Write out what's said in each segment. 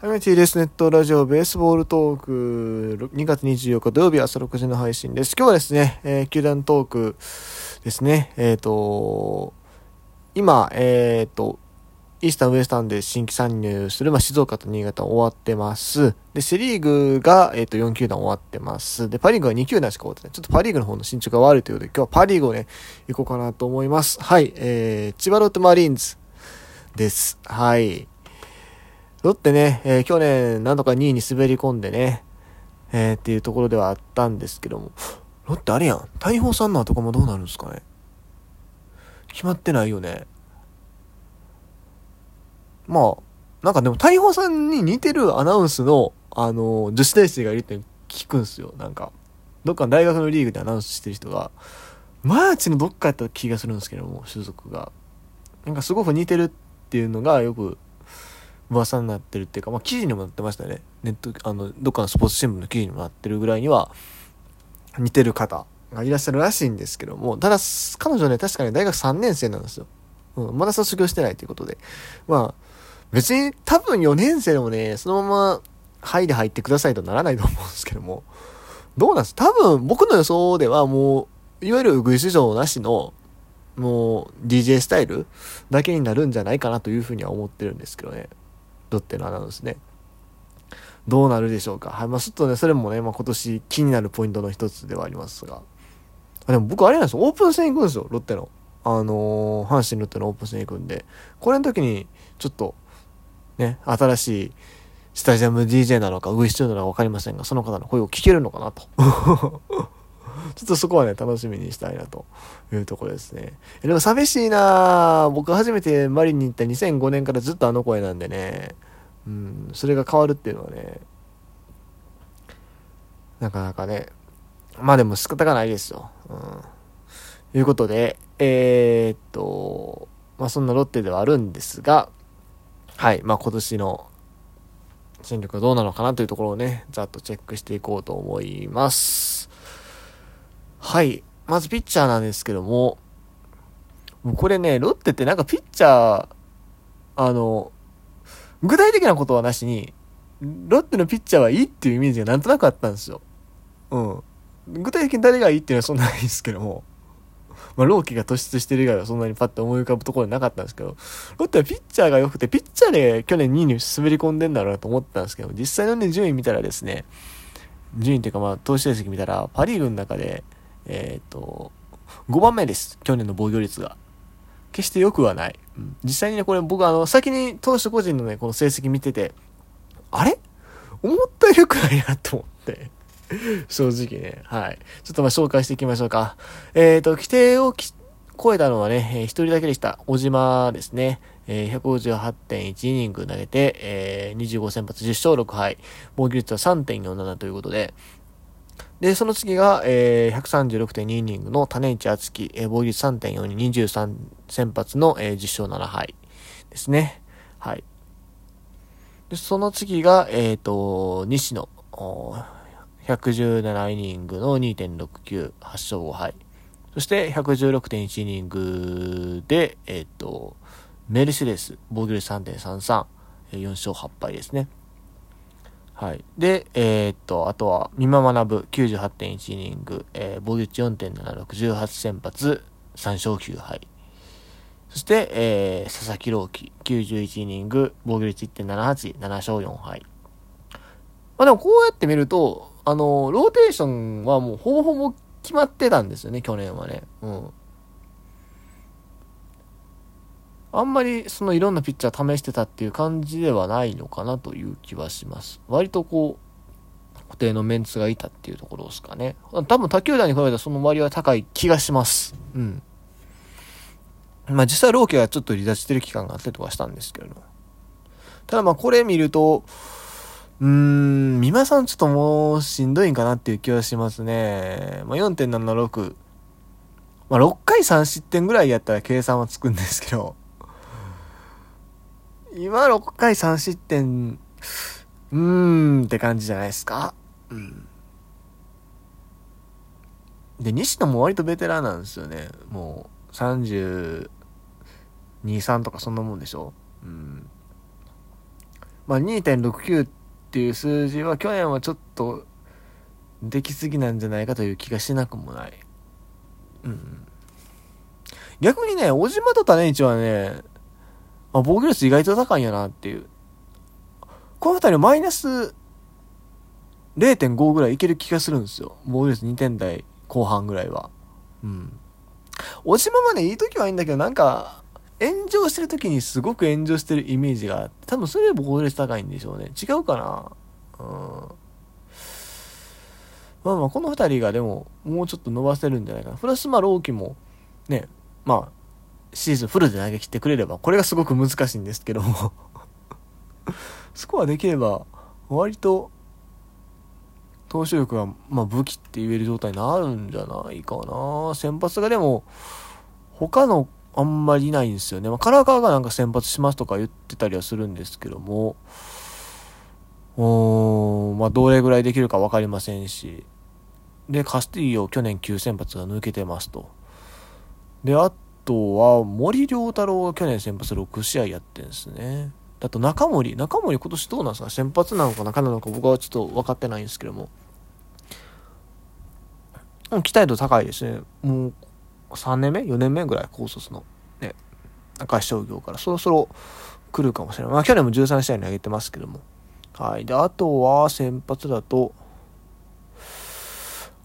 はい、TBS ネットラジオベースボールトーク2月24日土曜日朝6時の配信です。今日はですね、えー、球団トークですね、えっ、ー、と、今、えっ、ー、と、イースタンウエスタンで新規参入する、まあ、静岡と新潟終わってます。で、セリーグが、えっ、と、4球団終わってます。で、パリーグは2球団しか終わってない。ちょっとパリーグの方の進捗が悪いということで、今日はパリーグをね、行こうかなと思います。はい、えー、千葉ロッテマリーンズです。はい。ロッテね、えー、去年なんとか2位に滑り込んでね、えー、っていうところではあったんですけども、ロッテあれやん。大砲さんのとかもどうなるんですかね。決まってないよね。まあ、なんかでも大砲さんに似てるアナウンスの、あの、女子大生がいるって聞くんすよ。なんか、どっかの大学のリーグでアナウンスしてる人が、マーチのどっかやった気がするんですけども、種族が。なんかすごく似てるっていうのがよく噂になってるっていうか、まあ、記事にもなってましたね。ネット、あの、どっかのスポーツ新聞の記事にもなってるぐらいには、似てる方がいらっしゃるらしいんですけども、ただ、彼女ね、確かに大学3年生なんですよ。うん、まだ卒業してないということで。まあ、別に多分4年生でもね、そのまま、はいで入ってくださいとならないと思うんですけども、どうなんです？多分、僕の予想ではもう、いわゆるグイス城なしの、もう DJ スタイルだけになるんじゃないかなというふうには思ってるんですけどね。ロッテのアナウンスね。どうなるでしょうか。はい。まあ、ちょっとね、それもね、まあ、今年気になるポイントの一つではありますが。あでも僕あれなんですよ。オープン戦行くんですよ、ロッテの。あのー、阪神ロッテのオープン戦行くんで。これの時に、ちょっと、ね、新しいスタジアム DJ なのか、ウィスチューなのか分かりませんが、その方の声を聞けるのかなと。ちょっとそこはね、楽しみにしたいなというところですね。でも寂しいな僕初めてマリンに行った2005年からずっとあの声なんでね、うん、それが変わるっていうのはね、なかなかね、まあでも仕方がないですよ。うん。いうことで、えー、っと、まあそんなロッテではあるんですが、はい、まあ今年の戦力はどうなのかなというところをね、ざっとチェックしていこうと思います。はい。まずピッチャーなんですけども、もうこれね、ロッテってなんかピッチャー、あの、具体的なことはなしに、ロッテのピッチャーはいいっていうイメージがなんとなくあったんですよ。うん。具体的に誰がいいっていうのはそんなないですけども。まあ、ローキが突出してる以外はそんなにパッと思い浮かぶところなかったんですけど、ロッテはピッチャーが良くて、ピッチャーで去年2位に滑り込んでんだろうなと思ったんですけど、実際のね、順位見たらですね、順位っていうかまあ、投資成績見たら、パリーグの中で、えっ、と、5番目です。去年の防御率が。決して良くはない。うん、実際にね、これ僕あの、先に投手個人のね、この成績見てて、あれ？思ったより良くないなと思って。正直ね。はい。ちょっとまあ紹介していきましょうか。えっ、と、規定を超えたのはね、えー、一人だけでした。小島ですね。えー、158.1イニング投げて、えー、25先発10勝6敗。防御率は3.47ということで、で、その次が、えー、136.2イニングの種市敦樹、えー、防御率3.4 23先発の、えー、10勝7敗ですね。はい。で、その次が、えっ、ー、と、西野、117イニングの2.69、8勝5敗。そして、116.1イニングで、えっ、ー、と、メルセデス、防御率3.33、4勝8敗ですね。はい。で、えー、っと、あとは、美馬学98.1イニング、えー、防御率4.76、18先発、3勝9敗。そして、えー、佐々木朗希、91イニング、防御率1.78、7勝4敗。まあでもこうやって見ると、あの、ローテーションはもうほぼほぼ決まってたんですよね、去年はね。うん。あんまりそのいろんなピッチャー試してたっていう感じではないのかなという気はします。割とこう、固定のメンツがいたっていうところですかね。多分他球団に比べたらその割は高い気がします。うん。まあ実際ローキはちょっと離脱してる期間があったりとかしたんですけれど。ただまあこれ見ると、うーん、三馬さんちょっともうしんどいんかなっていう気はしますね。まあ4.76。まあ6回3失点ぐらいやったら計算はつくんですけど、今6回3失点、うーんって感じじゃないですか。うん。で、西野も割とベテランなんですよね。もう、32、3とかそんなもんでしょうん。まあ、2.69っていう数字は去年はちょっとできすぎなんじゃないかという気がしなくもない。うん。逆にね、小島と種市はね、あ、防御率意外と高いんやなっていう。この二人マイナス0.5ぐらいいける気がするんですよ。防御率2点台後半ぐらいは。うん。小島はね、いい時はいいんだけど、なんか、炎上してる時にすごく炎上してるイメージがあって、多分それで防御率高いんでしょうね。違うかなうん。まあまあ、この二人がでも、もうちょっと伸ばせるんじゃないかな。プラス、まあ、朗希も、ね、まあ、シーズンフルで投げ切ってくれれば、これがすごく難しいんですけども スコアできれば、割と、投手力が、まあ、武器って言える状態になるんじゃないかな。先発がでも、他のあんまりいないんですよね。まあ、カラーカーがなんか先発しますとか言ってたりはするんですけども、うーん、まあ、どれぐらいできるか分かりませんし。で、カスティーヨ去年9先発が抜けてますと。で、あとは、森良太郎が去年先発6試合やってるんですね。あと中森。中森今年どうなんですか？先発なのか中なのか？僕はちょっと分かってないんですけども。期待度高いですね。もう3年目 ?4 年目ぐらい高卒の。ね。赤石商業からそろそろ来るかもしれない。まあ去年も13試合に上げてますけども。はい。で、あとは先発だと、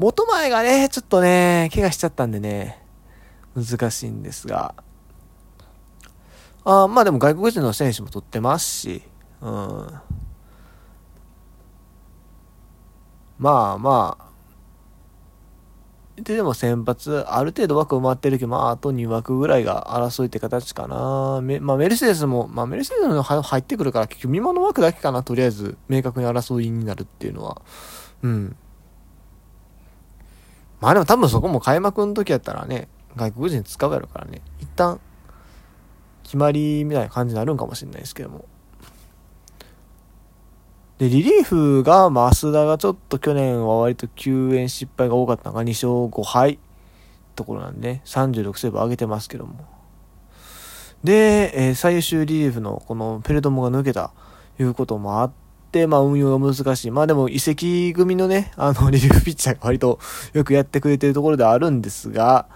元前がね、ちょっとね、怪我しちゃったんでね、難しいんですが、あまあでも外国人の選手も取ってますし、うん。まあまあ、ででも先発、ある程度枠埋まってるけど、まああと2枠ぐらいが争いって形かな。めまあメルセデスも、まあメルセデスも入ってくるから結局見物枠だけかな、とりあえず明確に争いになるっていうのは。うん。まあでも多分そこも開幕の時やったらね、外国人使うやろからね、一旦決まりみたいな感じになるんかもしれないですけども。で、リリーフが、増田がちょっと去年は割と救援失敗が多かったのが2勝5敗ところなんで、36セーブ上げてますけども。で、えー、最優秀リリーフのこのペルトモが抜けたいうこともあって、まあ運用が難しい。まあでも移籍組のね、あのリリーフピッチャーが割とよくやってくれてるところではあるんですが、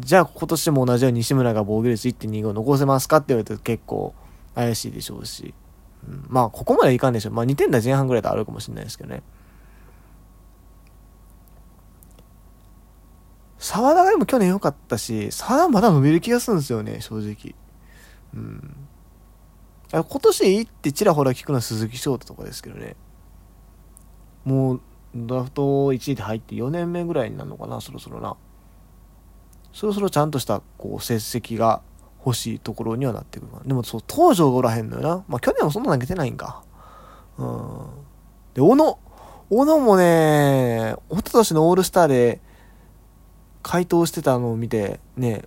じゃあ今年も同じように西村が防御率1.25残せますかって言われると結構怪しいでしょうし。うん、まあここまでいかんでしょう。まあ2点台前半ぐらいであるかもしれないですけどね。沢田がでも去年良かったし、沢田まだ伸びる気がするんですよね、正直。うん。今年いいってちらほら聞くのは鈴木翔太とかですけどね。もう、ドラフト1位で入って4年目ぐらいになるのかな、そろそろな。そろそろちゃんとしたこう成績が欲しいところにはなってくるでもそう東條がおらへんのよな。まあ去年もそんな投げてないんか。うん。で小野小野もね一昨年のオールスターで回答してたのを見てね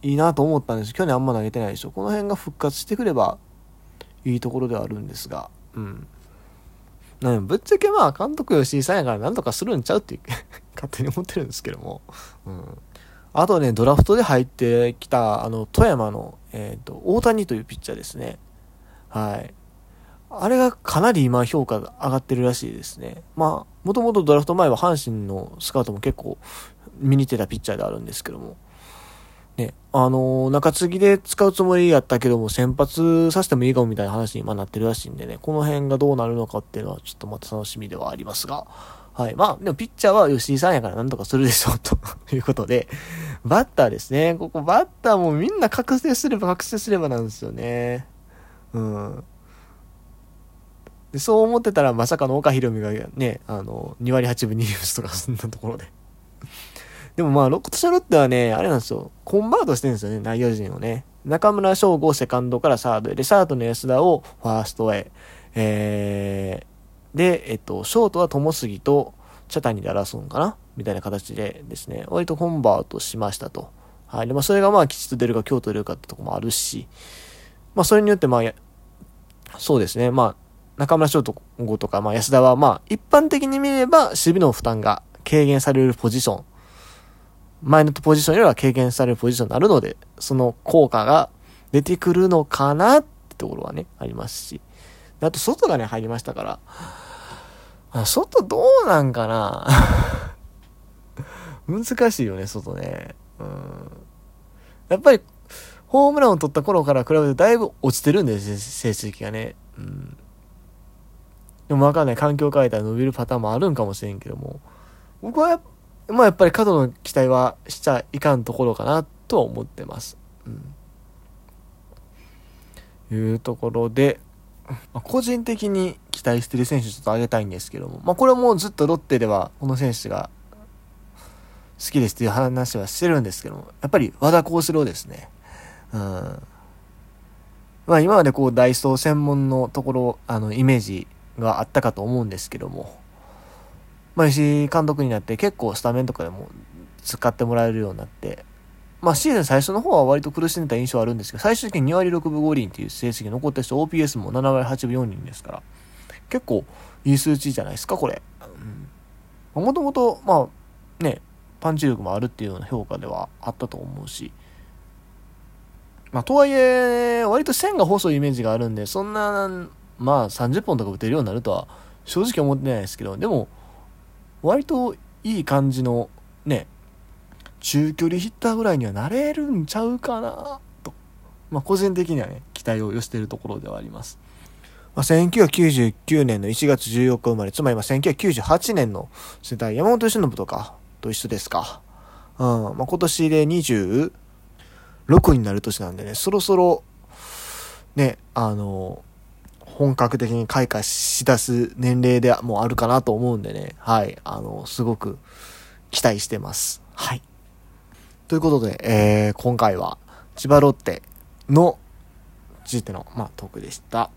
いいなと思ったんです。去年あんま投げてないでしょ。この辺が復活してくればいいところではあるんですが。うん。ぶっちゃけまあ監督吉井さんやからなんとかするんちゃうって勝手に思ってるんですけども。うん。あとね、ドラフトで入ってきた、あの、富山の、えっ、ー、と、大谷というピッチャーですね。はい。あれがかなり今評価が上がってるらしいですね。まあ、もともとドラフト前は阪神のスカウトも結構見に行ってたピッチャーであるんですけども。ね、あのー、中継ぎで使うつもりやったけども、先発させてもいいかもみたいな話に今なってるらしいんでね、この辺がどうなるのかっていうのはちょっとまた楽しみではありますが、はい。まあ、でもピッチャーは吉井さんやからなんとかするでしょう、と いうことで、バッターですね。ここバッターもみんな覚醒すれば覚醒すればなんですよね。うん。でそう思ってたらまさかの岡弘美がね、あの、2割8分2厘打つとかそんなところで。でもまあ、今年のロッテはね、あれなんですよ。コンバートしてるんですよね、内野陣をね。中村翔吾セカンドからサードへ。で、サードの安田をファーストへ。えー、で、えっと、ショートは友杉と茶谷で争うんかな？みたいな形でですね、割とコンバートしましたと。はい。で、まあ、それがまあ、吉と出るか、京都出るかってとこもあるし、まあ、それによってまあ、そうですね、まあ、中村翔吾とか、まあ、安田はまあ、一般的に見れば、守備の負担が軽減されるポジション、前のポジションよりは軽減されるポジションになるので、その効果が出てくるのかなってところはね、ありますし。あと、外がね、入りましたから。あ外どうなんかな 難しいよね、外ね。うん。やっぱり、ホームランを取った頃から比べてだいぶ落ちてるんです成績がね。うん。でもわかんない。環境変えたら伸びるパターンもあるんかもしれんけども。僕はや、まあやっぱり過度の期待はしちゃいかんところかなとは思ってます。うん。いうところで、個人的に期待してる選手ちょっと挙げたいんですけども、まあこれもずっとロッテではこの選手が好きですっていう話はしてるんですけども、やっぱり和田幸四郎ですね。うん。まあ今までこうダイソー専門のところ、あの、イメージがあったかと思うんですけども、まあ石井監督になって結構スタメンとかでも使ってもらえるようになって、まあシーズン最初の方は割と苦しんでた印象はあるんですけど、最終的に2割6分5厘っていう成績残った人、OPS も7割8分4厘ですから、結構いい数値じゃないですか、これ。もともと、まあね、パンチ力もあるっていうような評価ではあったと思うし、まあ、とはいえ、割と線が細いイメージがあるんで、そんな、まあ、30本とか打てるようになるとは、正直思ってないですけど、でも、割といい感じの、ね、中距離ヒッターぐらいにはなれるんちゃうかな、と。まあ、個人的にはね、期待を寄せているところではあります。まあ、1999年の1月14日生まれ、つまりまあ1998年の世代、山本由伸とかと一緒ですか。うん。まあ、今年で26になる年なんでね、そろそろ、ね、あの、本格的に開花しだす年齢でもあるかなと思うんでね、はい、あの、すごく期待してます。はい。ということで、えー、今回は千葉ロッテのついての、まあ、トークでした。